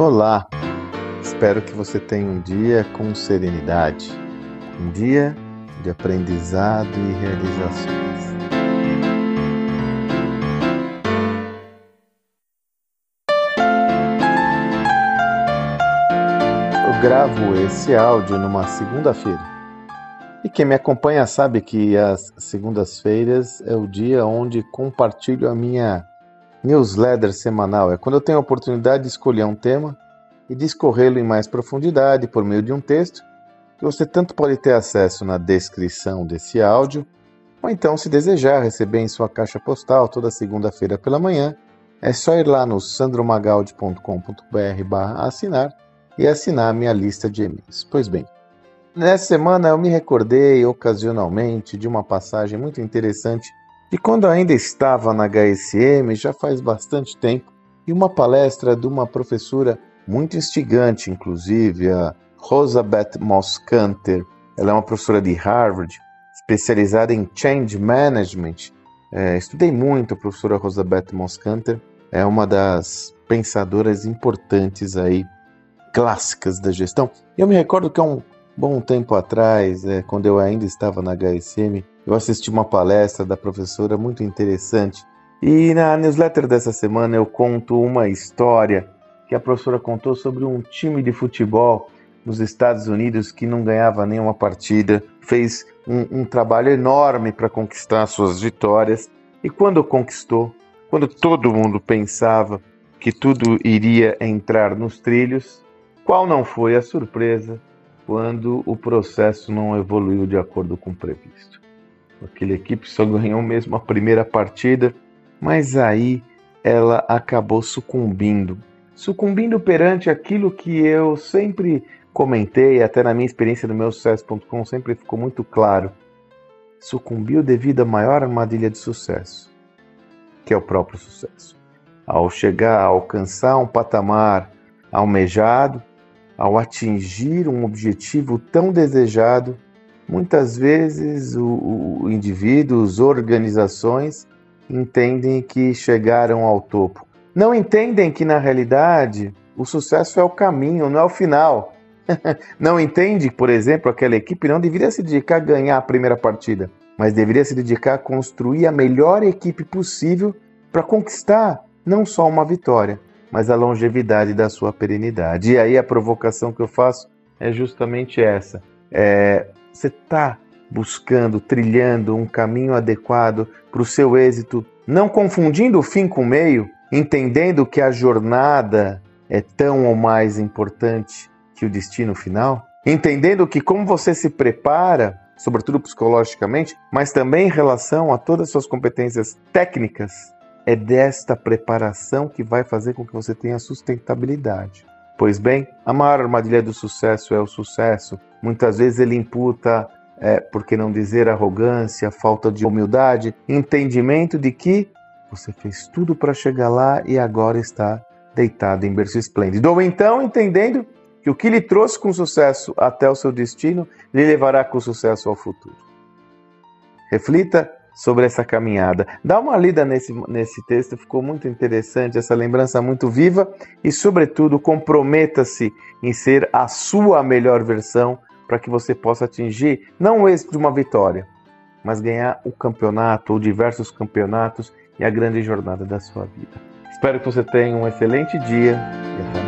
Olá! Espero que você tenha um dia com serenidade, um dia de aprendizado e realizações. Eu gravo esse áudio numa segunda-feira. E quem me acompanha sabe que as segundas-feiras é o dia onde compartilho a minha newsletter semanal. É quando eu tenho a oportunidade de escolher um tema e discorrê-lo em mais profundidade por meio de um texto que você tanto pode ter acesso na descrição desse áudio, ou então, se desejar receber em sua caixa postal toda segunda-feira pela manhã, é só ir lá no sandromagaldi.com.br assinar e assinar a minha lista de e-mails. Pois bem, nessa semana eu me recordei ocasionalmente de uma passagem muito interessante de quando ainda estava na HSM, já faz bastante tempo, e uma palestra de uma professora muito instigante, inclusive, a Rosabeth Moskanter. Ela é uma professora de Harvard, especializada em Change Management. É, estudei muito a professora Rosabeth Moskanter, é uma das pensadoras importantes aí, clássicas da gestão. Eu me recordo que há um bom tempo atrás, é, quando eu ainda estava na HSM, eu assisti uma palestra da professora muito interessante. E na newsletter dessa semana eu conto uma história que a professora contou sobre um time de futebol nos Estados Unidos que não ganhava nenhuma partida, fez um, um trabalho enorme para conquistar suas vitórias e quando conquistou, quando todo mundo pensava que tudo iria entrar nos trilhos, qual não foi a surpresa quando o processo não evoluiu de acordo com o previsto? Aquela equipe só ganhou mesmo a primeira partida, mas aí ela acabou sucumbindo. Sucumbindo perante aquilo que eu sempre comentei, até na minha experiência no meu sucesso.com sempre ficou muito claro. Sucumbiu devido à maior armadilha de sucesso, que é o próprio sucesso. Ao chegar a alcançar um patamar almejado, ao atingir um objetivo tão desejado, Muitas vezes o, o indivíduos, organizações entendem que chegaram ao topo. Não entendem que na realidade o sucesso é o caminho, não é o final. não entende, por exemplo, aquela equipe não deveria se dedicar a ganhar a primeira partida, mas deveria se dedicar a construir a melhor equipe possível para conquistar não só uma vitória, mas a longevidade da sua perenidade. E aí a provocação que eu faço é justamente essa. É, você está buscando, trilhando um caminho adequado para o seu êxito, não confundindo o fim com o meio, entendendo que a jornada é tão ou mais importante que o destino final? Entendendo que como você se prepara, sobretudo psicologicamente, mas também em relação a todas as suas competências técnicas, é desta preparação que vai fazer com que você tenha sustentabilidade. Pois bem, a maior armadilha do sucesso é o sucesso. Muitas vezes ele imputa, é, por que não dizer arrogância, falta de humildade, entendimento de que você fez tudo para chegar lá e agora está deitado em berço esplêndido. Ou então entendendo que o que lhe trouxe com sucesso até o seu destino lhe levará com sucesso ao futuro. Reflita sobre essa caminhada. Dá uma lida nesse, nesse texto, ficou muito interessante, essa lembrança muito viva e, sobretudo, comprometa-se em ser a sua melhor versão para que você possa atingir não o êxito de uma vitória, mas ganhar o campeonato ou diversos campeonatos e a grande jornada da sua vida. Espero que você tenha um excelente dia e até.